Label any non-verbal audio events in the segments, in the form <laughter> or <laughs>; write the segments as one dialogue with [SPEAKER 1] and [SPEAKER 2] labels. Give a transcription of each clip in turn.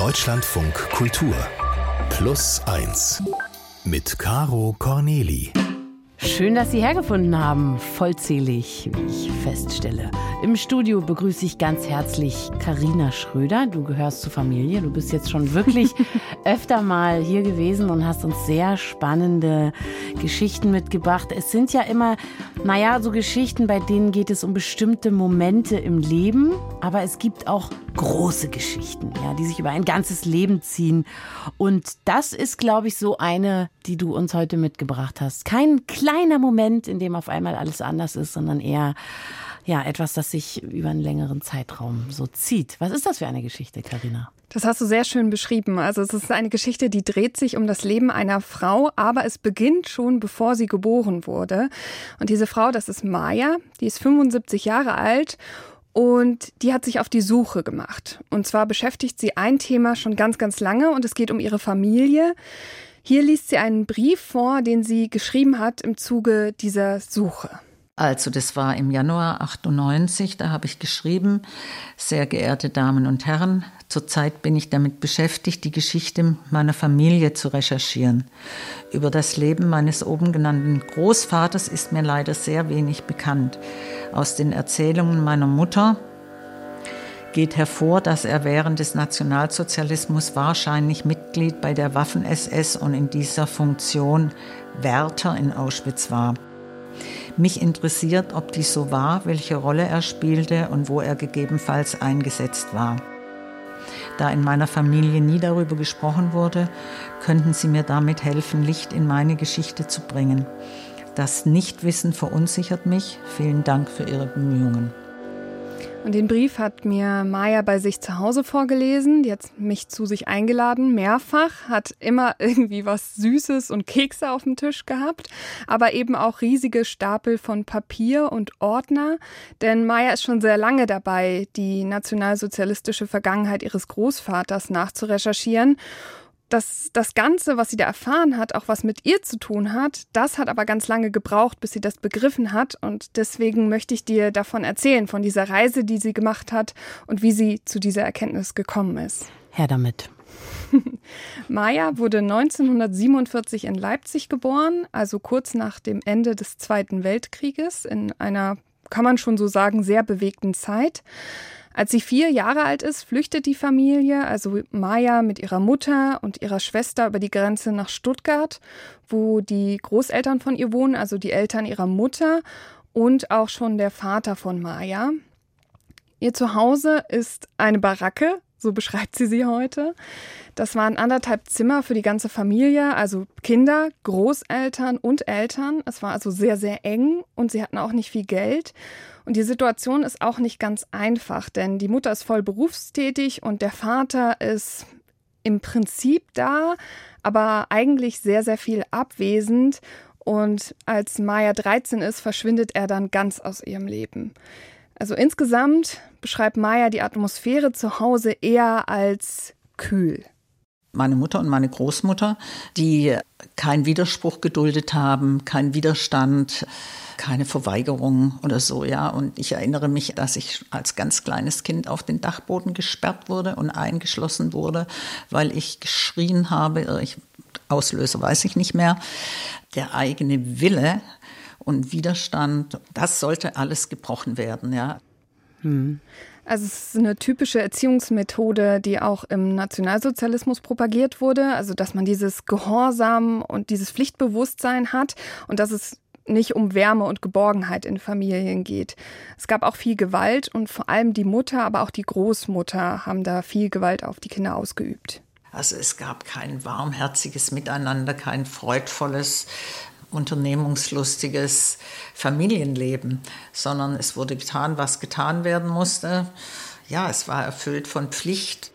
[SPEAKER 1] Deutschlandfunk Kultur Plus 1 mit Caro Corneli.
[SPEAKER 2] Schön, dass Sie hergefunden haben. Vollzählig, wie ich feststelle. Im Studio begrüße ich ganz herzlich Karina Schröder. Du gehörst zur Familie. Du bist jetzt schon wirklich <laughs> öfter mal hier gewesen und hast uns sehr spannende Geschichten mitgebracht. Es sind ja immer, naja, so Geschichten, bei denen geht es um bestimmte Momente im Leben. Aber es gibt auch große Geschichten, ja, die sich über ein ganzes Leben ziehen. Und das ist, glaube ich, so eine, die du uns heute mitgebracht hast. Kein kleiner Moment, in dem auf einmal alles anders ist, sondern eher ja, etwas, das sich über einen längeren Zeitraum so zieht. Was ist das für eine Geschichte, Karina?
[SPEAKER 3] Das hast du sehr schön beschrieben. Also es ist eine Geschichte, die dreht sich um das Leben einer Frau, aber es beginnt schon, bevor sie geboren wurde. Und diese Frau, das ist Maya, die ist 75 Jahre alt und die hat sich auf die Suche gemacht. Und zwar beschäftigt sie ein Thema schon ganz, ganz lange und es geht um ihre Familie. Hier liest sie einen Brief vor, den sie geschrieben hat im Zuge dieser Suche.
[SPEAKER 4] Also das war im Januar 98, da habe ich geschrieben, sehr geehrte Damen und Herren, zurzeit bin ich damit beschäftigt, die Geschichte meiner Familie zu recherchieren. Über das Leben meines oben genannten Großvaters ist mir leider sehr wenig bekannt. Aus den Erzählungen meiner Mutter geht hervor, dass er während des Nationalsozialismus wahrscheinlich Mitglied bei der Waffen-SS und in dieser Funktion Wärter in Auschwitz war. Mich interessiert, ob dies so war, welche Rolle er spielte und wo er gegebenenfalls eingesetzt war. Da in meiner Familie nie darüber gesprochen wurde, könnten Sie mir damit helfen, Licht in meine Geschichte zu bringen. Das Nichtwissen verunsichert mich. Vielen Dank für Ihre Bemühungen.
[SPEAKER 3] Und den Brief hat mir Maya bei sich zu Hause vorgelesen. Die hat mich zu sich eingeladen, mehrfach, hat immer <laughs> irgendwie was Süßes und Kekse auf dem Tisch gehabt, aber eben auch riesige Stapel von Papier und Ordner. Denn Maya ist schon sehr lange dabei, die nationalsozialistische Vergangenheit ihres Großvaters nachzurecherchieren das, das Ganze, was sie da erfahren hat, auch was mit ihr zu tun hat, das hat aber ganz lange gebraucht, bis sie das begriffen hat. Und deswegen möchte ich dir davon erzählen, von dieser Reise, die sie gemacht hat und wie sie zu dieser Erkenntnis gekommen ist.
[SPEAKER 2] Her damit. <laughs>
[SPEAKER 3] Maya wurde 1947 in Leipzig geboren, also kurz nach dem Ende des Zweiten Weltkrieges, in einer, kann man schon so sagen, sehr bewegten Zeit. Als sie vier Jahre alt ist, flüchtet die Familie, also Maya mit ihrer Mutter und ihrer Schwester über die Grenze nach Stuttgart, wo die Großeltern von ihr wohnen, also die Eltern ihrer Mutter und auch schon der Vater von Maya. Ihr Zuhause ist eine Baracke, so beschreibt sie sie heute. Das waren anderthalb Zimmer für die ganze Familie, also Kinder, Großeltern und Eltern. Es war also sehr, sehr eng und sie hatten auch nicht viel Geld. Und die Situation ist auch nicht ganz einfach, denn die Mutter ist voll berufstätig und der Vater ist im Prinzip da, aber eigentlich sehr, sehr viel abwesend. Und als Maya 13 ist, verschwindet er dann ganz aus ihrem Leben. Also insgesamt beschreibt Maya die Atmosphäre zu Hause eher als kühl
[SPEAKER 4] meine Mutter und meine Großmutter, die keinen Widerspruch geduldet haben, keinen Widerstand, keine Verweigerung oder so, ja. Und ich erinnere mich, dass ich als ganz kleines Kind auf den Dachboden gesperrt wurde und eingeschlossen wurde, weil ich geschrien habe. Ich, Auslöser weiß ich nicht mehr. Der eigene Wille und Widerstand, das sollte alles gebrochen werden, ja.
[SPEAKER 3] Hm. Also es ist eine typische Erziehungsmethode, die auch im Nationalsozialismus propagiert wurde, also dass man dieses Gehorsam und dieses Pflichtbewusstsein hat und dass es nicht um Wärme und Geborgenheit in Familien geht. Es gab auch viel Gewalt und vor allem die Mutter, aber auch die Großmutter haben da viel Gewalt auf die Kinder ausgeübt.
[SPEAKER 4] Also es gab kein warmherziges Miteinander, kein freudvolles unternehmungslustiges Familienleben, sondern es wurde getan, was getan werden musste. Ja, es war erfüllt von Pflicht.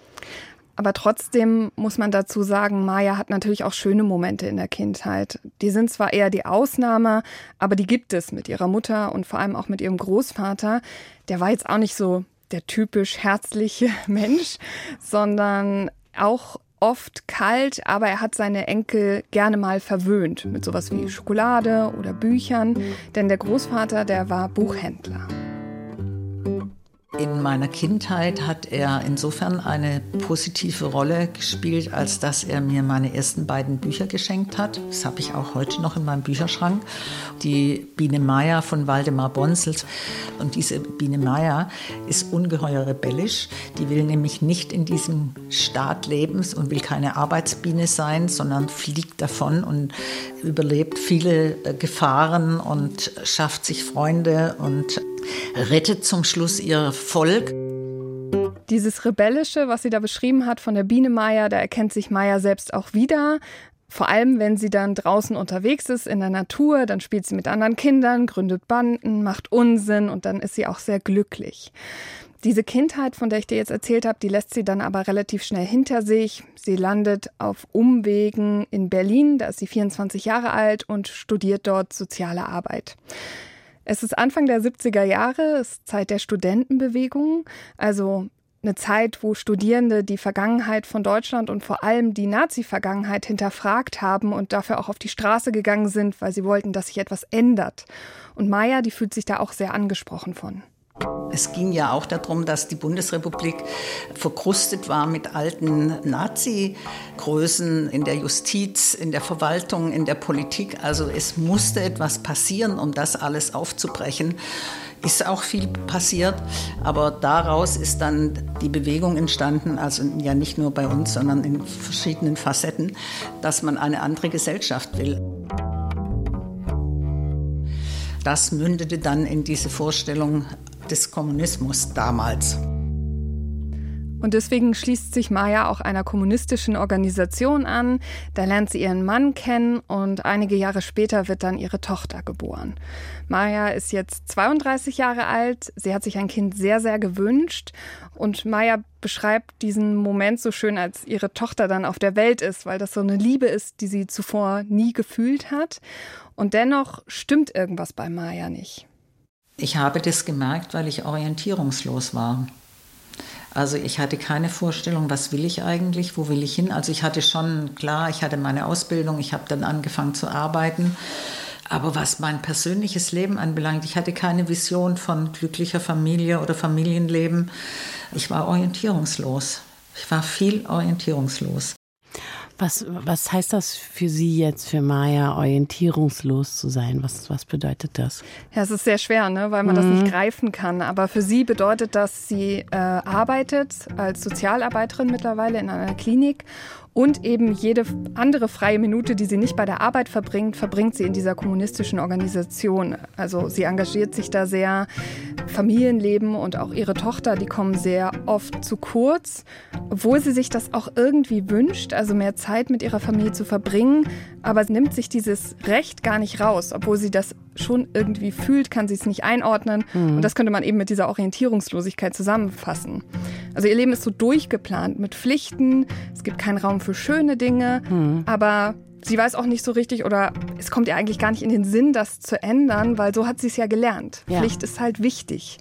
[SPEAKER 3] Aber trotzdem muss man dazu sagen, Maya hat natürlich auch schöne Momente in der Kindheit. Die sind zwar eher die Ausnahme, aber die gibt es mit ihrer Mutter und vor allem auch mit ihrem Großvater. Der war jetzt auch nicht so der typisch herzliche <laughs> Mensch, sondern auch oft kalt, aber er hat seine Enkel gerne mal verwöhnt mit sowas wie Schokolade oder Büchern, denn der Großvater, der war Buchhändler.
[SPEAKER 4] In meiner Kindheit hat er insofern eine positive Rolle gespielt, als dass er mir meine ersten beiden Bücher geschenkt hat. Das habe ich auch heute noch in meinem Bücherschrank. Die Biene Meier von Waldemar Bonsels. Und diese Biene Meier ist ungeheuer rebellisch. Die will nämlich nicht in diesem Staat leben und will keine Arbeitsbiene sein, sondern fliegt davon und überlebt viele äh, Gefahren und schafft sich Freunde und rettet zum Schluss ihr Volk.
[SPEAKER 3] Dieses Rebellische, was sie da beschrieben hat von der Biene Meier, da erkennt sich Meier selbst auch wieder. Vor allem, wenn sie dann draußen unterwegs ist in der Natur, dann spielt sie mit anderen Kindern, gründet Banden, macht Unsinn und dann ist sie auch sehr glücklich. Diese Kindheit, von der ich dir jetzt erzählt habe, die lässt sie dann aber relativ schnell hinter sich. Sie landet auf Umwegen in Berlin, da ist sie 24 Jahre alt und studiert dort soziale Arbeit. Es ist Anfang der 70er Jahre, es ist Zeit der Studentenbewegung, also eine Zeit, wo Studierende die Vergangenheit von Deutschland und vor allem die Nazi-Vergangenheit hinterfragt haben und dafür auch auf die Straße gegangen sind, weil sie wollten, dass sich etwas ändert. Und Maya, die fühlt sich da auch sehr angesprochen von.
[SPEAKER 4] Es ging ja auch darum, dass die Bundesrepublik verkrustet war mit alten Nazi-Größen in der Justiz, in der Verwaltung, in der Politik. Also es musste etwas passieren, um das alles aufzubrechen. Ist auch viel passiert, aber daraus ist dann die Bewegung entstanden, also ja nicht nur bei uns, sondern in verschiedenen Facetten, dass man eine andere Gesellschaft will. Das mündete dann in diese Vorstellung des Kommunismus damals.
[SPEAKER 3] Und deswegen schließt sich Maya auch einer kommunistischen Organisation an. Da lernt sie ihren Mann kennen und einige Jahre später wird dann ihre Tochter geboren. Maya ist jetzt 32 Jahre alt. Sie hat sich ein Kind sehr, sehr gewünscht. Und Maya beschreibt diesen Moment so schön, als ihre Tochter dann auf der Welt ist, weil das so eine Liebe ist, die sie zuvor nie gefühlt hat. Und dennoch stimmt irgendwas bei Maya nicht.
[SPEAKER 4] Ich habe das gemerkt, weil ich orientierungslos war. Also ich hatte keine Vorstellung, was will ich eigentlich, wo will ich hin. Also ich hatte schon, klar, ich hatte meine Ausbildung, ich habe dann angefangen zu arbeiten. Aber was mein persönliches Leben anbelangt, ich hatte keine Vision von glücklicher Familie oder Familienleben. Ich war orientierungslos. Ich war viel orientierungslos.
[SPEAKER 2] Was, was heißt das für Sie jetzt, für Maya, orientierungslos zu sein? Was, was bedeutet das?
[SPEAKER 3] Ja, es ist sehr schwer, ne? weil man mhm. das nicht mhm. greifen kann. Aber für sie bedeutet das, sie äh, arbeitet als Sozialarbeiterin mittlerweile in einer Klinik und eben jede andere freie Minute, die sie nicht bei der Arbeit verbringt, verbringt sie in dieser kommunistischen Organisation. Also sie engagiert sich da sehr. Familienleben und auch ihre Tochter, die kommen sehr oft zu kurz, obwohl sie sich das auch irgendwie wünscht, also mehr Zeit mit ihrer Familie zu verbringen. Aber sie nimmt sich dieses Recht gar nicht raus, obwohl sie das schon irgendwie fühlt, kann sie es nicht einordnen. Mhm. Und das könnte man eben mit dieser Orientierungslosigkeit zusammenfassen. Also ihr Leben ist so durchgeplant mit Pflichten, es gibt keinen Raum für schöne Dinge, mhm. aber sie weiß auch nicht so richtig oder es kommt ihr eigentlich gar nicht in den Sinn, das zu ändern, weil so hat sie es ja gelernt. Ja. Pflicht ist halt wichtig.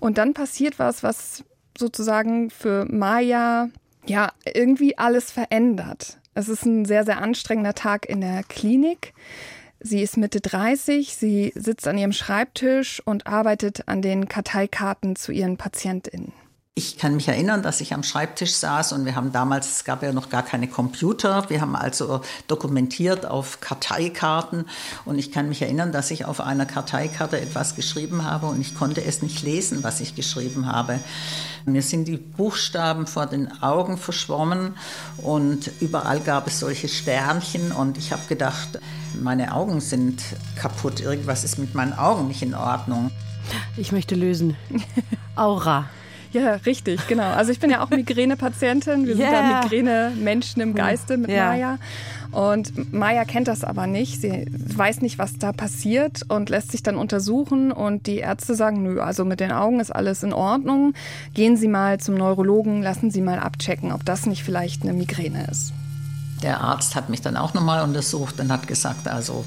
[SPEAKER 3] Und dann passiert was, was sozusagen für Maya ja irgendwie alles verändert. Es ist ein sehr, sehr anstrengender Tag in der Klinik. Sie ist Mitte 30, sie sitzt an ihrem Schreibtisch und arbeitet an den Karteikarten zu ihren PatientInnen.
[SPEAKER 4] Ich kann mich erinnern, dass ich am Schreibtisch saß und wir haben damals, es gab ja noch gar keine Computer, wir haben also dokumentiert auf Karteikarten und ich kann mich erinnern, dass ich auf einer Karteikarte etwas geschrieben habe und ich konnte es nicht lesen, was ich geschrieben habe. Mir sind die Buchstaben vor den Augen verschwommen und überall gab es solche Sternchen und ich habe gedacht, meine Augen sind kaputt, irgendwas ist mit meinen Augen nicht in Ordnung.
[SPEAKER 2] Ich möchte lösen. Aura.
[SPEAKER 3] Ja, richtig, genau. Also ich bin ja auch Migräne-Patientin. Wir yeah. sind da Migräne-Menschen im Geiste mit ja. Maya. Und Maya kennt das aber nicht. Sie weiß nicht, was da passiert und lässt sich dann untersuchen. Und die Ärzte sagen, nö, also mit den Augen ist alles in Ordnung. Gehen Sie mal zum Neurologen, lassen Sie mal abchecken, ob das nicht vielleicht eine Migräne ist.
[SPEAKER 4] Der Arzt hat mich dann auch nochmal untersucht und hat gesagt, also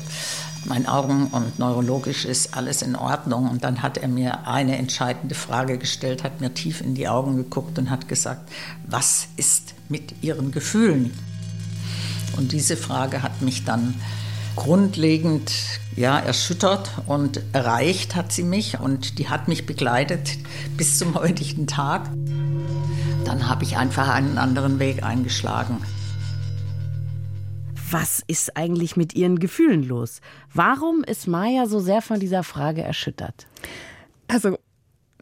[SPEAKER 4] mein Augen und neurologisch ist alles in Ordnung. Und dann hat er mir eine entscheidende Frage gestellt, hat mir tief in die Augen geguckt und hat gesagt, was ist mit Ihren Gefühlen? Und diese Frage hat mich dann grundlegend ja, erschüttert und erreicht hat sie mich und die hat mich begleitet bis zum heutigen Tag. Dann habe ich einfach einen anderen Weg eingeschlagen.
[SPEAKER 2] Was ist eigentlich mit ihren Gefühlen los? Warum ist Maya so sehr von dieser Frage erschüttert?
[SPEAKER 3] Also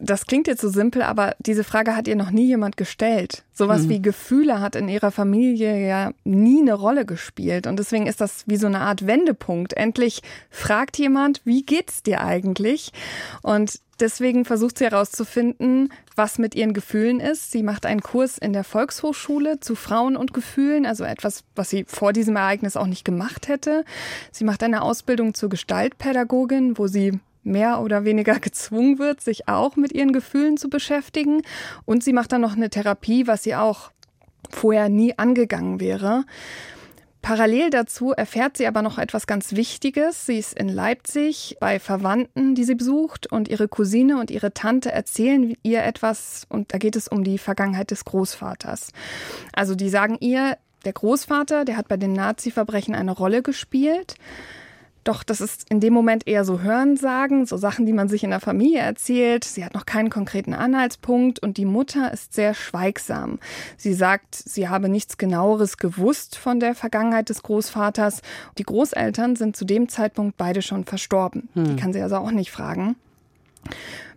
[SPEAKER 3] das klingt jetzt so simpel, aber diese Frage hat ihr noch nie jemand gestellt. Sowas mhm. wie Gefühle hat in ihrer Familie ja nie eine Rolle gespielt. Und deswegen ist das wie so eine Art Wendepunkt. Endlich fragt jemand, wie geht's dir eigentlich? Und deswegen versucht sie herauszufinden, was mit ihren Gefühlen ist. Sie macht einen Kurs in der Volkshochschule zu Frauen und Gefühlen, also etwas, was sie vor diesem Ereignis auch nicht gemacht hätte. Sie macht eine Ausbildung zur Gestaltpädagogin, wo sie mehr oder weniger <laughs> gezwungen wird, sich auch mit ihren Gefühlen zu beschäftigen. Und sie macht dann noch eine Therapie, was sie auch vorher nie angegangen wäre. Parallel dazu erfährt sie aber noch etwas ganz Wichtiges. Sie ist in Leipzig bei Verwandten, die sie besucht, und ihre Cousine und ihre Tante erzählen ihr etwas, und da geht es um die Vergangenheit des Großvaters. Also die sagen ihr, der Großvater, der hat bei den Nazi-Verbrechen eine Rolle gespielt. Doch das ist in dem Moment eher so Hörensagen, so Sachen, die man sich in der Familie erzählt. Sie hat noch keinen konkreten Anhaltspunkt und die Mutter ist sehr schweigsam. Sie sagt, sie habe nichts genaueres gewusst von der Vergangenheit des Großvaters. Die Großeltern sind zu dem Zeitpunkt beide schon verstorben. Hm. Die kann sie also auch nicht fragen.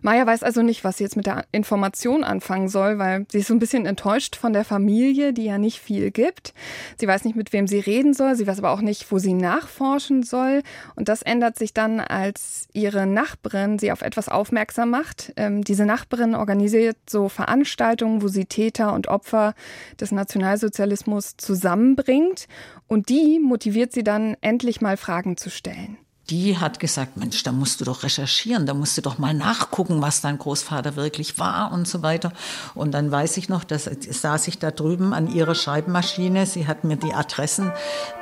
[SPEAKER 3] Maya weiß also nicht, was sie jetzt mit der Information anfangen soll, weil sie ist so ein bisschen enttäuscht von der Familie, die ja nicht viel gibt. Sie weiß nicht, mit wem sie reden soll. Sie weiß aber auch nicht, wo sie nachforschen soll. Und das ändert sich dann, als ihre Nachbarin sie auf etwas aufmerksam macht. Ähm, diese Nachbarin organisiert so Veranstaltungen, wo sie Täter und Opfer des Nationalsozialismus zusammenbringt. Und die motiviert sie dann, endlich mal Fragen zu stellen
[SPEAKER 4] die hat gesagt, Mensch, da musst du doch recherchieren, da musst du doch mal nachgucken, was dein Großvater wirklich war und so weiter. Und dann weiß ich noch, dass saß ich da drüben an ihrer Schreibmaschine, sie hat mir die Adressen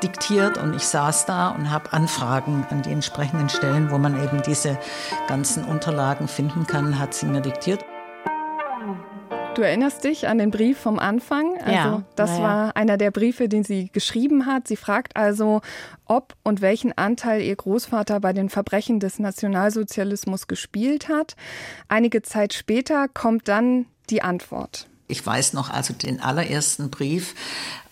[SPEAKER 4] diktiert und ich saß da und habe Anfragen an die entsprechenden Stellen, wo man eben diese ganzen Unterlagen finden kann, hat sie mir diktiert.
[SPEAKER 3] Du erinnerst dich an den Brief vom Anfang? Also, ja, das ja. war einer der Briefe, den sie geschrieben hat. Sie fragt also, ob und welchen Anteil ihr Großvater bei den Verbrechen des Nationalsozialismus gespielt hat. Einige Zeit später kommt dann die Antwort.
[SPEAKER 4] Ich weiß noch also den allerersten Brief,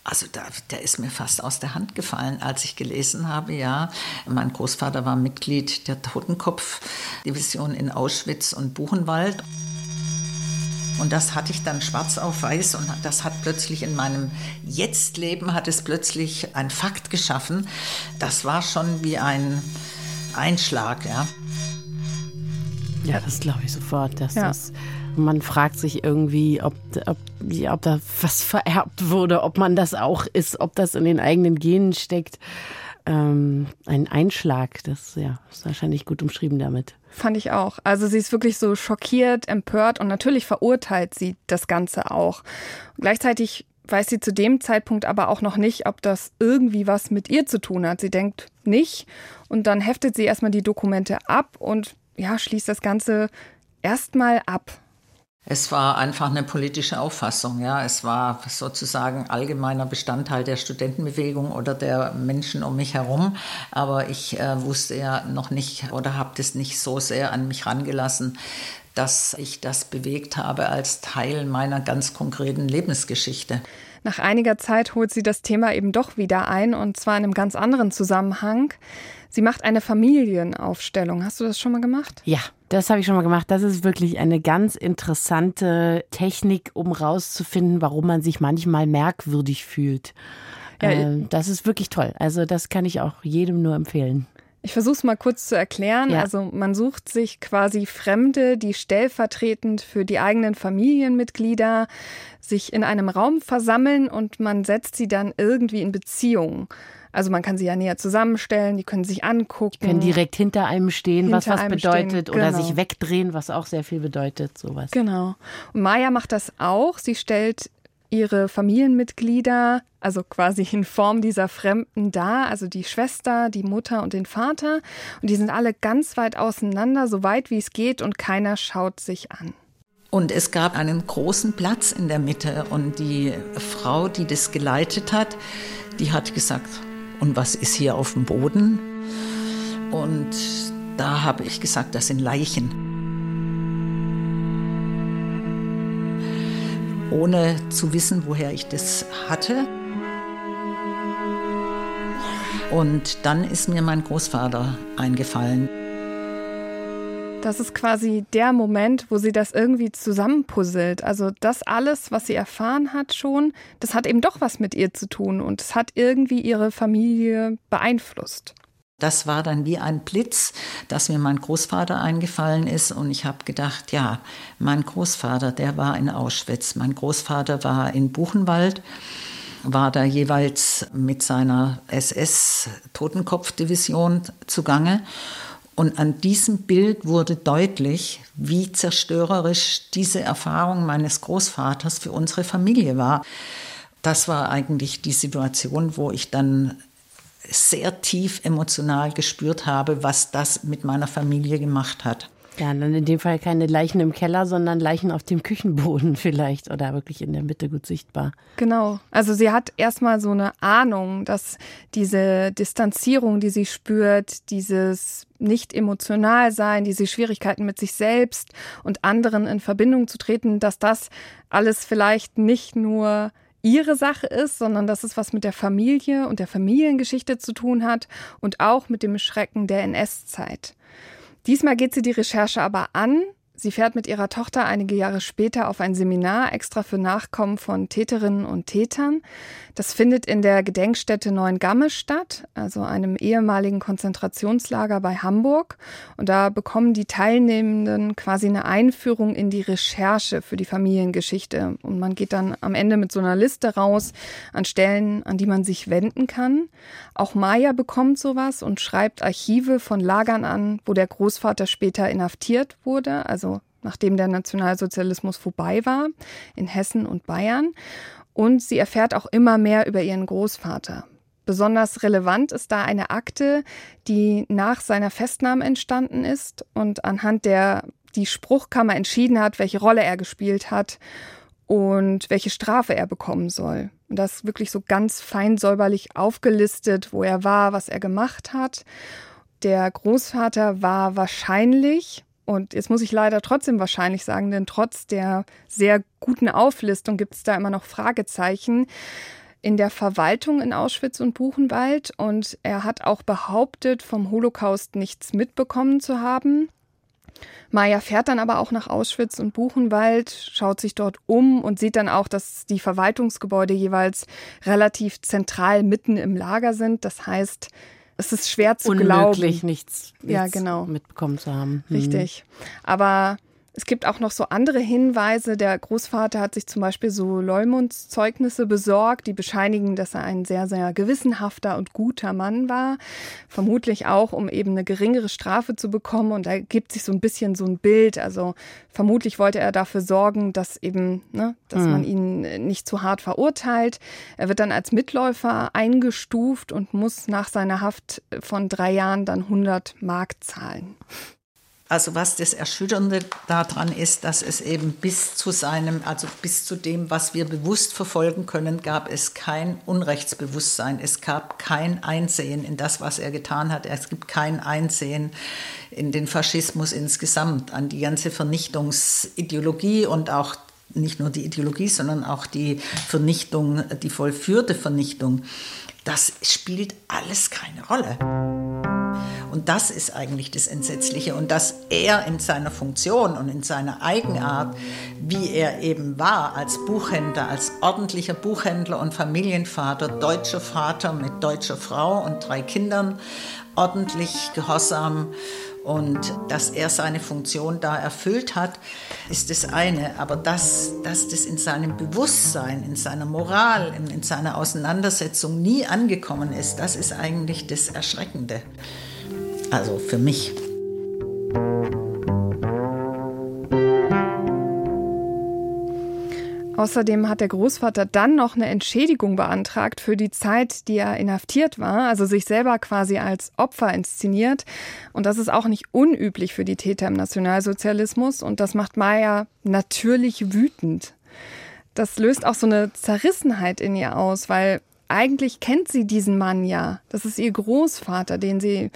[SPEAKER 4] also da, der ist mir fast aus der Hand gefallen, als ich gelesen habe, ja, mein Großvater war Mitglied der Totenkopf-Division in Auschwitz und Buchenwald. Und das hatte ich dann schwarz auf weiß und das hat plötzlich in meinem Jetzt-Leben hat es plötzlich ein Fakt geschaffen. Das war schon wie ein Einschlag, ja.
[SPEAKER 2] Ja, das glaube ich sofort. Dass ja. das, man fragt sich irgendwie, ob, ob, ob da was vererbt wurde, ob man das auch ist, ob das in den eigenen Genen steckt. Ähm, ein Einschlag, das ja, ist wahrscheinlich gut umschrieben damit.
[SPEAKER 3] Fand ich auch. Also sie ist wirklich so schockiert, empört und natürlich verurteilt sie das Ganze auch. gleichzeitig weiß sie zu dem Zeitpunkt aber auch noch nicht, ob das irgendwie was mit ihr zu tun hat. Sie denkt nicht und dann heftet sie erstmal die Dokumente ab und ja, schließt das Ganze erstmal ab.
[SPEAKER 4] Es war einfach eine politische Auffassung, ja. Es war sozusagen allgemeiner Bestandteil der Studentenbewegung oder der Menschen um mich herum. Aber ich äh, wusste ja noch nicht oder habe das nicht so sehr an mich rangelassen, dass ich das bewegt habe als Teil meiner ganz konkreten Lebensgeschichte.
[SPEAKER 3] Nach einiger Zeit holt sie das Thema eben doch wieder ein und zwar in einem ganz anderen Zusammenhang. Sie macht eine Familienaufstellung. Hast du das schon mal gemacht?
[SPEAKER 2] Ja, das habe ich schon mal gemacht. Das ist wirklich eine ganz interessante Technik, um rauszufinden, warum man sich manchmal merkwürdig fühlt. Ja, äh, das ist wirklich toll. Also das kann ich auch jedem nur empfehlen.
[SPEAKER 3] Ich versuche es mal kurz zu erklären. Ja. Also man sucht sich quasi Fremde, die stellvertretend für die eigenen Familienmitglieder sich in einem Raum versammeln und man setzt sie dann irgendwie in Beziehung. Also man kann sie ja näher zusammenstellen, die können sich angucken. Die
[SPEAKER 2] können direkt hinter einem stehen, hinter was was bedeutet, stehen, genau. oder sich wegdrehen, was auch sehr viel bedeutet, sowas.
[SPEAKER 3] Genau. Und Maya macht das auch. Sie stellt ihre Familienmitglieder, also quasi in Form dieser Fremden dar, also die Schwester, die Mutter und den Vater. Und die sind alle ganz weit auseinander, so weit wie es geht, und keiner schaut sich an.
[SPEAKER 4] Und es gab einen großen Platz in der Mitte. Und die Frau, die das geleitet hat, die hat gesagt, und was ist hier auf dem Boden? Und da habe ich gesagt, das sind Leichen. Ohne zu wissen, woher ich das hatte. Und dann ist mir mein Großvater eingefallen.
[SPEAKER 3] Das ist quasi der Moment, wo sie das irgendwie zusammenpuzzelt. Also das alles, was sie erfahren hat schon, das hat eben doch was mit ihr zu tun und es hat irgendwie ihre Familie beeinflusst.
[SPEAKER 4] Das war dann wie ein Blitz, dass mir mein Großvater eingefallen ist und ich habe gedacht, ja, mein Großvater, der war in Auschwitz. Mein Großvater war in Buchenwald war da jeweils mit seiner SS-Totenkopfdivision zugange. Und an diesem Bild wurde deutlich, wie zerstörerisch diese Erfahrung meines Großvaters für unsere Familie war. Das war eigentlich die Situation, wo ich dann sehr tief emotional gespürt habe, was das mit meiner Familie gemacht hat.
[SPEAKER 2] Ja, dann in dem Fall keine Leichen im Keller, sondern Leichen auf dem Küchenboden <laughs> vielleicht oder wirklich in der Mitte gut sichtbar.
[SPEAKER 3] Genau. Also sie hat erstmal so eine Ahnung, dass diese Distanzierung, die sie spürt, dieses nicht emotional sein, diese Schwierigkeiten mit sich selbst und anderen in Verbindung zu treten, dass das alles vielleicht nicht nur ihre Sache ist, sondern dass es was mit der Familie und der Familiengeschichte zu tun hat und auch mit dem Schrecken der NS-Zeit. Diesmal geht sie die Recherche aber an Sie fährt mit ihrer Tochter einige Jahre später auf ein Seminar extra für Nachkommen von Täterinnen und Tätern. Das findet in der Gedenkstätte Neuengamme statt, also einem ehemaligen Konzentrationslager bei Hamburg. Und da bekommen die Teilnehmenden quasi eine Einführung in die Recherche für die Familiengeschichte. Und man geht dann am Ende mit so einer Liste raus an Stellen, an die man sich wenden kann. Auch Maya bekommt sowas und schreibt Archive von Lagern an, wo der Großvater später inhaftiert wurde, also nachdem der Nationalsozialismus vorbei war, in Hessen und Bayern. Und sie erfährt auch immer mehr über ihren Großvater. Besonders relevant ist da eine Akte, die nach seiner Festnahme entstanden ist und anhand der die Spruchkammer entschieden hat, welche Rolle er gespielt hat und welche Strafe er bekommen soll. Und das wirklich so ganz fein säuberlich aufgelistet, wo er war, was er gemacht hat. Der Großvater war wahrscheinlich und jetzt muss ich leider trotzdem wahrscheinlich sagen, denn trotz der sehr guten Auflistung gibt es da immer noch Fragezeichen in der Verwaltung in Auschwitz und Buchenwald. Und er hat auch behauptet, vom Holocaust nichts mitbekommen zu haben. Maya fährt dann aber auch nach Auschwitz und Buchenwald, schaut sich dort um und sieht dann auch, dass die Verwaltungsgebäude jeweils relativ zentral mitten im Lager sind. Das heißt, es ist schwer zu
[SPEAKER 2] Unmöglich,
[SPEAKER 3] glauben.
[SPEAKER 2] nichts, nichts
[SPEAKER 3] ja, genau.
[SPEAKER 2] mitbekommen zu haben.
[SPEAKER 3] Hm. Richtig. Aber es gibt auch noch so andere Hinweise. Der Großvater hat sich zum Beispiel so Leumundszeugnisse besorgt, die bescheinigen, dass er ein sehr, sehr gewissenhafter und guter Mann war. Vermutlich auch, um eben eine geringere Strafe zu bekommen. Und da gibt sich so ein bisschen so ein Bild. Also vermutlich wollte er dafür sorgen, dass eben, ne, dass mhm. man ihn nicht zu hart verurteilt. Er wird dann als Mitläufer eingestuft und muss nach seiner Haft von drei Jahren dann 100 Mark zahlen.
[SPEAKER 4] Also was das Erschütternde daran ist, dass es eben bis zu seinem, also bis zu dem, was wir bewusst verfolgen können, gab es kein Unrechtsbewusstsein. Es gab kein Einsehen in das, was er getan hat. Es gibt kein Einsehen in den Faschismus insgesamt, an die ganze Vernichtungsideologie und auch nicht nur die Ideologie, sondern auch die Vernichtung, die vollführte Vernichtung. Das spielt alles keine Rolle. Und das ist eigentlich das Entsetzliche. Und dass er in seiner Funktion und in seiner Eigenart, wie er eben war als Buchhändler, als ordentlicher Buchhändler und Familienvater, deutscher Vater mit deutscher Frau und drei Kindern, ordentlich, gehorsam und dass er seine Funktion da erfüllt hat, ist das eine. Aber dass, dass das in seinem Bewusstsein, in seiner Moral, in, in seiner Auseinandersetzung nie angekommen ist, das ist eigentlich das Erschreckende. Also für mich.
[SPEAKER 3] Außerdem hat der Großvater dann noch eine Entschädigung beantragt für die Zeit, die er inhaftiert war, also sich selber quasi als Opfer inszeniert. Und das ist auch nicht unüblich für die Täter im Nationalsozialismus. Und das macht Maya natürlich wütend. Das löst auch so eine Zerrissenheit in ihr aus, weil eigentlich kennt sie diesen Mann ja. Das ist ihr Großvater, den sie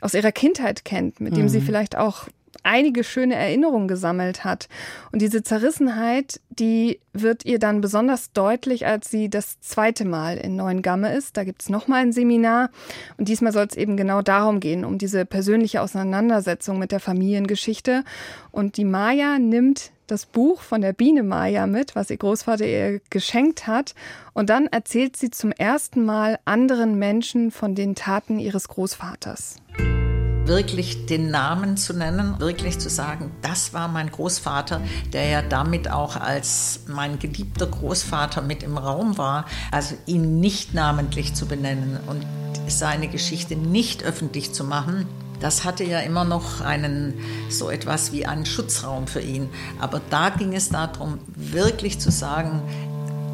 [SPEAKER 3] aus ihrer Kindheit kennt, mit dem mhm. sie vielleicht auch einige schöne Erinnerungen gesammelt hat. Und diese Zerrissenheit, die wird ihr dann besonders deutlich, als sie das zweite Mal in Neuengamme ist. Da gibt es nochmal ein Seminar. Und diesmal soll es eben genau darum gehen, um diese persönliche Auseinandersetzung mit der Familiengeschichte. Und die Maya nimmt das Buch von der Biene Maya mit, was ihr Großvater ihr geschenkt hat. Und dann erzählt sie zum ersten Mal anderen Menschen von den Taten ihres Großvaters
[SPEAKER 4] wirklich den Namen zu nennen, wirklich zu sagen, das war mein Großvater, der ja damit auch als mein geliebter Großvater mit im Raum war, also ihn nicht namentlich zu benennen und seine Geschichte nicht öffentlich zu machen, das hatte ja immer noch einen, so etwas wie einen Schutzraum für ihn. Aber da ging es darum, wirklich zu sagen,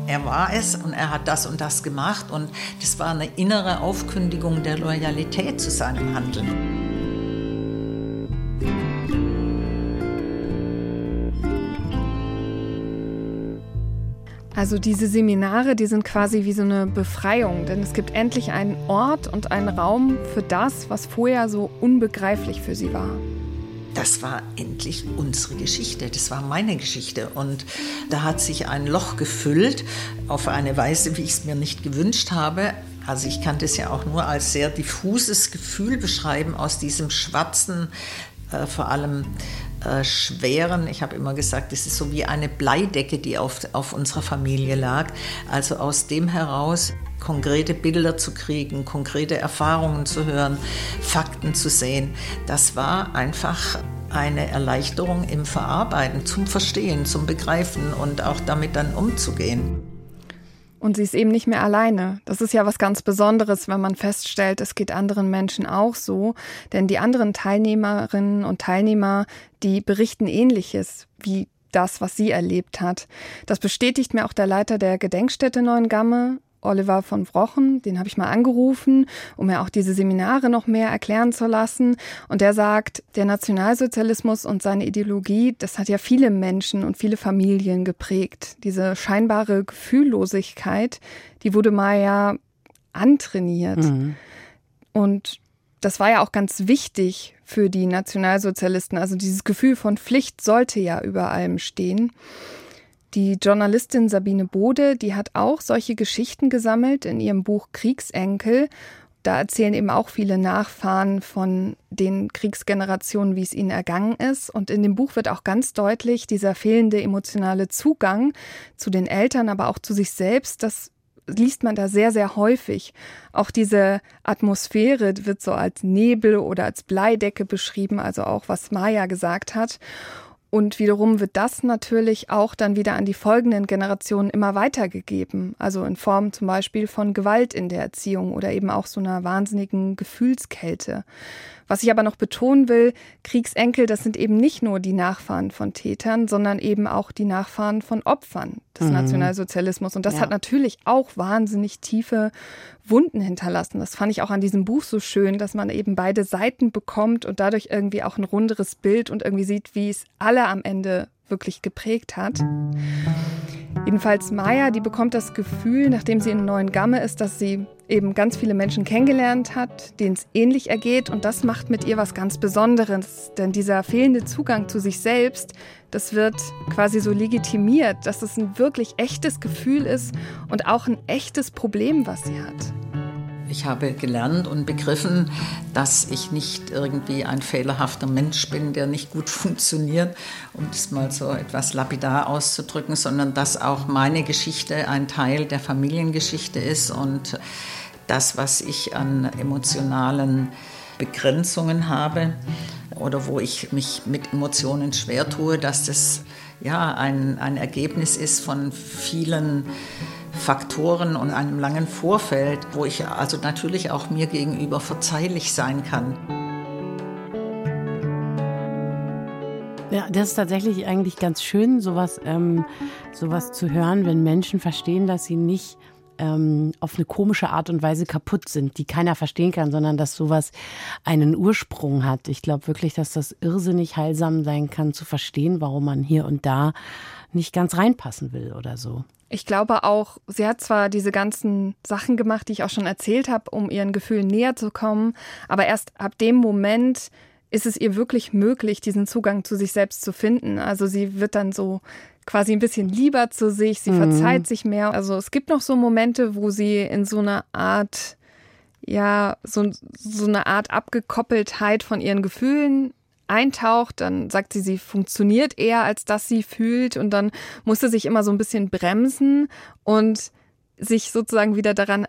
[SPEAKER 4] er war es und er hat das und das gemacht. Und das war eine innere Aufkündigung der Loyalität zu seinem Handeln.
[SPEAKER 3] Also diese Seminare, die sind quasi wie so eine Befreiung, denn es gibt endlich einen Ort und einen Raum für das, was vorher so unbegreiflich für sie war.
[SPEAKER 4] Das war endlich unsere Geschichte, das war meine Geschichte und da hat sich ein Loch gefüllt auf eine Weise, wie ich es mir nicht gewünscht habe. Also ich kann das ja auch nur als sehr diffuses Gefühl beschreiben aus diesem schwarzen, äh, vor allem schweren, ich habe immer gesagt, es ist so wie eine Bleidecke, die auf, auf unserer Familie lag. Also aus dem heraus konkrete Bilder zu kriegen, konkrete Erfahrungen zu hören, Fakten zu sehen, das war einfach eine Erleichterung im Verarbeiten, zum Verstehen, zum Begreifen und auch damit dann umzugehen.
[SPEAKER 3] Und sie ist eben nicht mehr alleine. Das ist ja was ganz Besonderes, wenn man feststellt, es geht anderen Menschen auch so. Denn die anderen Teilnehmerinnen und Teilnehmer, die berichten ähnliches wie das, was sie erlebt hat. Das bestätigt mir auch der Leiter der Gedenkstätte Neuengamme, Oliver von Vrochen, den habe ich mal angerufen, um mir auch diese Seminare noch mehr erklären zu lassen. Und der sagt, der Nationalsozialismus und seine Ideologie, das hat ja viele Menschen und viele Familien geprägt. Diese scheinbare Gefühllosigkeit, die wurde mal ja antrainiert. Mhm. Und das war ja auch ganz wichtig für die Nationalsozialisten. Also dieses Gefühl von Pflicht sollte ja über allem stehen. Die Journalistin Sabine Bode, die hat auch solche Geschichten gesammelt in ihrem Buch Kriegsenkel. Da erzählen eben auch viele Nachfahren von den Kriegsgenerationen, wie es ihnen ergangen ist. Und in dem Buch wird auch ganz deutlich dieser fehlende emotionale Zugang zu den Eltern, aber auch zu sich selbst. Das liest man da sehr, sehr häufig. Auch diese Atmosphäre wird so als Nebel oder als Bleidecke beschrieben, also auch was Maya gesagt hat. Und wiederum wird das natürlich auch dann wieder an die folgenden Generationen immer weitergegeben. Also in Form zum Beispiel von Gewalt in der Erziehung oder eben auch so einer wahnsinnigen Gefühlskälte. Was ich aber noch betonen will, Kriegsenkel, das sind eben nicht nur die Nachfahren von Tätern, sondern eben auch die Nachfahren von Opfern des mhm. Nationalsozialismus. Und das ja. hat natürlich auch wahnsinnig tiefe Wunden hinterlassen. Das fand ich auch an diesem Buch so schön, dass man eben beide Seiten bekommt und dadurch irgendwie auch ein runderes Bild und irgendwie sieht, wie es alle am Ende wirklich geprägt hat. Jedenfalls Maya, die bekommt das Gefühl, nachdem sie in Neuen Gamme ist, dass sie eben ganz viele Menschen kennengelernt hat, denen es ähnlich ergeht. Und das macht mit ihr was ganz Besonderes. Denn dieser fehlende Zugang zu sich selbst, das wird quasi so legitimiert, dass es ein wirklich echtes Gefühl ist und auch ein echtes Problem, was sie hat.
[SPEAKER 4] Ich habe gelernt und begriffen, dass ich nicht irgendwie ein fehlerhafter Mensch bin, der nicht gut <laughs> funktioniert, um es mal so etwas lapidar auszudrücken, sondern dass auch meine Geschichte ein Teil der Familiengeschichte ist und das, was ich an emotionalen Begrenzungen habe oder wo ich mich mit Emotionen schwer tue, dass das ja ein, ein Ergebnis ist von vielen Faktoren und einem langen Vorfeld, wo ich also natürlich auch mir gegenüber verzeihlich sein kann.
[SPEAKER 2] Ja, das ist tatsächlich eigentlich ganz schön, sowas, ähm, sowas zu hören, wenn Menschen verstehen, dass sie nicht ähm, auf eine komische Art und Weise kaputt sind, die keiner verstehen kann, sondern dass sowas einen Ursprung hat. Ich glaube wirklich, dass das irrsinnig heilsam sein kann, zu verstehen, warum man hier und da nicht ganz reinpassen will oder so.
[SPEAKER 3] Ich glaube auch, sie hat zwar diese ganzen Sachen gemacht, die ich auch schon erzählt habe, um ihren Gefühlen näher zu kommen, aber erst ab dem Moment ist es ihr wirklich möglich, diesen Zugang zu sich selbst zu finden. Also sie wird dann so quasi ein bisschen lieber zu sich, sie mhm. verzeiht sich mehr. Also es gibt noch so Momente, wo sie in so einer Art, ja, so, so eine Art Abgekoppeltheit von ihren Gefühlen eintaucht, dann sagt sie, sie funktioniert eher, als dass sie fühlt und dann musste sich immer so ein bisschen bremsen und sich sozusagen wieder daran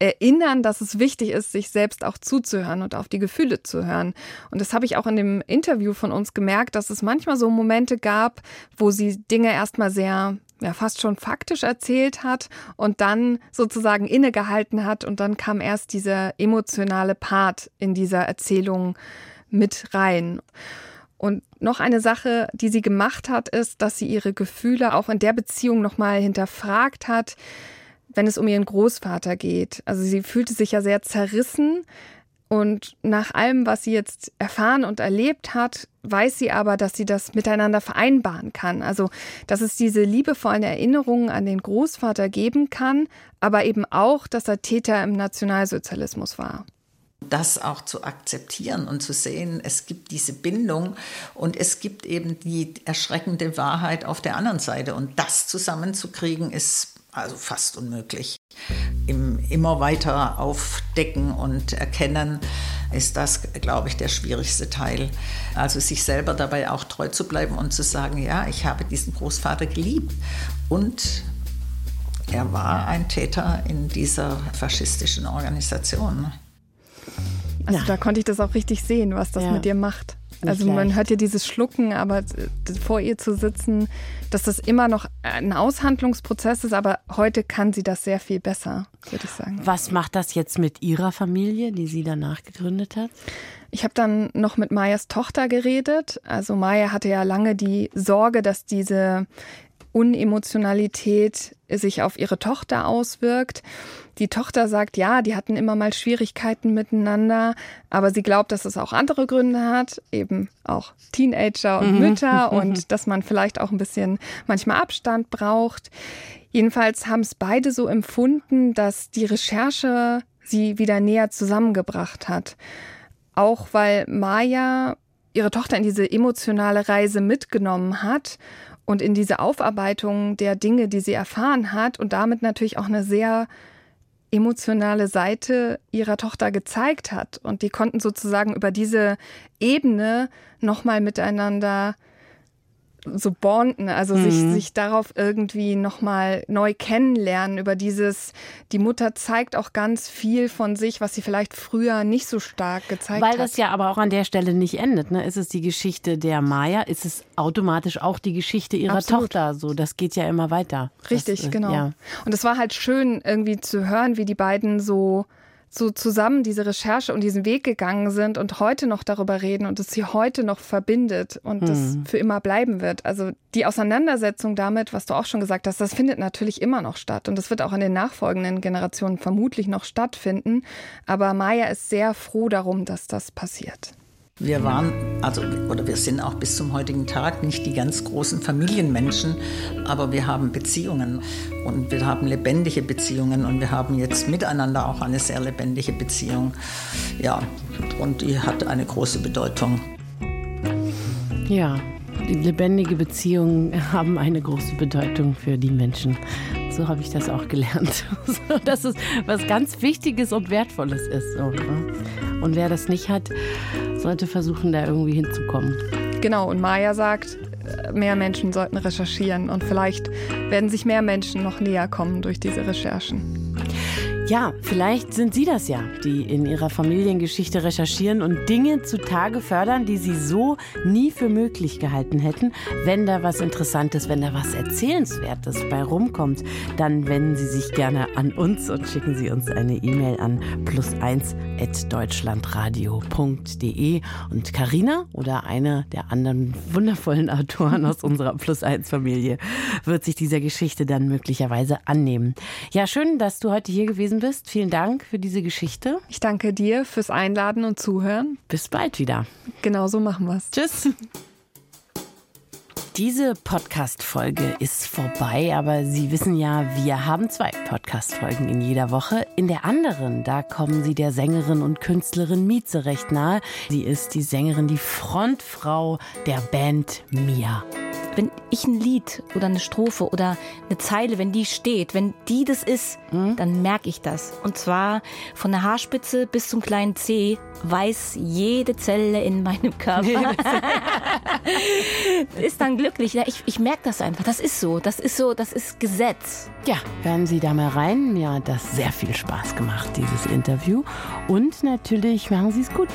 [SPEAKER 3] erinnern, dass es wichtig ist, sich selbst auch zuzuhören und auf die Gefühle zu hören. Und das habe ich auch in dem Interview von uns gemerkt, dass es manchmal so Momente gab, wo sie Dinge erstmal sehr ja fast schon faktisch erzählt hat und dann sozusagen innegehalten hat und dann kam erst dieser emotionale Part in dieser Erzählung mit rein. Und noch eine Sache, die sie gemacht hat, ist, dass sie ihre Gefühle auch in der Beziehung nochmal hinterfragt hat, wenn es um ihren Großvater geht. Also sie fühlte sich ja sehr zerrissen und nach allem, was sie jetzt erfahren und erlebt hat, weiß sie aber, dass sie das miteinander vereinbaren kann. Also, dass es diese liebevollen Erinnerungen an den Großvater geben kann, aber eben auch, dass er Täter im Nationalsozialismus war
[SPEAKER 4] das auch zu akzeptieren und zu sehen, es gibt diese Bindung und es gibt eben die erschreckende Wahrheit auf der anderen Seite. Und das zusammenzukriegen ist also fast unmöglich. Im immer weiter aufdecken und erkennen ist das, glaube ich, der schwierigste Teil. Also sich selber dabei auch treu zu bleiben und zu sagen, ja, ich habe diesen Großvater geliebt und er war ein Täter in dieser faschistischen Organisation.
[SPEAKER 3] Also ja. da konnte ich das auch richtig sehen, was das ja. mit dir macht. also man leicht. hört ja dieses Schlucken, aber vor ihr zu sitzen, dass das immer noch ein Aushandlungsprozess ist, aber heute kann sie das sehr viel besser, würde ich sagen.
[SPEAKER 2] Was macht das jetzt mit ihrer Familie, die sie danach gegründet hat?
[SPEAKER 3] Ich habe dann noch mit Mayas Tochter geredet. Also Maya hatte ja lange die Sorge, dass diese Unemotionalität sich auf ihre Tochter auswirkt. Die Tochter sagt, ja, die hatten immer mal Schwierigkeiten miteinander, aber sie glaubt, dass es auch andere Gründe hat, eben auch Teenager und mhm. Mütter <laughs> und dass man vielleicht auch ein bisschen manchmal Abstand braucht. Jedenfalls haben es beide so empfunden, dass die Recherche sie wieder näher zusammengebracht hat. Auch weil Maya ihre Tochter in diese emotionale Reise mitgenommen hat und in diese Aufarbeitung der Dinge, die sie erfahren hat und damit natürlich auch eine sehr emotionale Seite ihrer Tochter gezeigt hat. Und die konnten sozusagen über diese Ebene nochmal miteinander so bonden, also mhm. sich, sich darauf irgendwie nochmal neu kennenlernen, über dieses, die Mutter zeigt auch ganz viel von sich, was sie vielleicht früher nicht so stark gezeigt
[SPEAKER 2] Weil
[SPEAKER 3] hat.
[SPEAKER 2] Weil das ja aber auch an der Stelle nicht endet. Ne? Ist es die Geschichte der Maya, ist es automatisch auch die Geschichte ihrer Absolut. Tochter. So, das geht ja immer weiter.
[SPEAKER 3] Richtig, das, genau. Ja. Und es war halt schön, irgendwie zu hören, wie die beiden so so zusammen diese Recherche und diesen Weg gegangen sind und heute noch darüber reden und es sie heute noch verbindet und hm. das für immer bleiben wird. Also die Auseinandersetzung damit, was du auch schon gesagt hast, das findet natürlich immer noch statt und das wird auch in den nachfolgenden Generationen vermutlich noch stattfinden. Aber Maya ist sehr froh darum, dass das passiert.
[SPEAKER 4] Wir waren, also, oder wir sind auch bis zum heutigen Tag nicht die ganz großen Familienmenschen, aber wir haben Beziehungen und wir haben lebendige Beziehungen und wir haben jetzt miteinander auch eine sehr lebendige Beziehung. Ja, und die hat eine große Bedeutung.
[SPEAKER 2] Ja, lebendige Beziehungen <laughs> haben eine große Bedeutung für die Menschen. So habe ich das auch gelernt. <laughs> Dass es was ganz Wichtiges und Wertvolles ist. Ne? Und wer das nicht hat, sollte versuchen, da irgendwie hinzukommen.
[SPEAKER 3] Genau, und Maya sagt, äh, mehr Menschen sollten recherchieren und vielleicht werden sich mehr Menschen noch näher kommen durch diese Recherchen.
[SPEAKER 2] Ja, vielleicht sind Sie das ja, die in Ihrer Familiengeschichte recherchieren und Dinge zutage fördern, die Sie so nie für möglich gehalten hätten. Wenn da was Interessantes, wenn da was Erzählenswertes bei rumkommt, dann wenden Sie sich gerne an uns und schicken Sie uns eine E-Mail an plus1.deutschlandradio.de. Und Karina oder eine der anderen wundervollen Autoren aus unserer Plus1-Familie wird sich dieser Geschichte dann möglicherweise annehmen. Ja, schön, dass du heute hier gewesen bist. Vielen Dank für diese Geschichte.
[SPEAKER 3] Ich danke dir fürs Einladen und Zuhören.
[SPEAKER 2] Bis bald wieder.
[SPEAKER 3] Genau so machen wir es.
[SPEAKER 2] Tschüss. Diese Podcast-Folge ist vorbei, aber Sie wissen ja, wir haben zwei Podcast-Folgen in jeder Woche. In der anderen, da kommen Sie der Sängerin und Künstlerin Mieze recht nahe. Sie ist die Sängerin, die Frontfrau der Band Mia
[SPEAKER 5] wenn ich ein Lied oder eine Strophe oder eine Zeile, wenn die steht, wenn die das ist, mhm. dann merke ich das. Und zwar von der Haarspitze bis zum kleinen C weiß jede Zelle in meinem Körper. <laughs> ist dann glücklich. Ich, ich merke das einfach. Das ist so. Das ist so. Das ist Gesetz.
[SPEAKER 2] Ja, hören Sie da mal rein. Mir hat das sehr viel Spaß gemacht, dieses Interview. Und natürlich machen Sie es gut.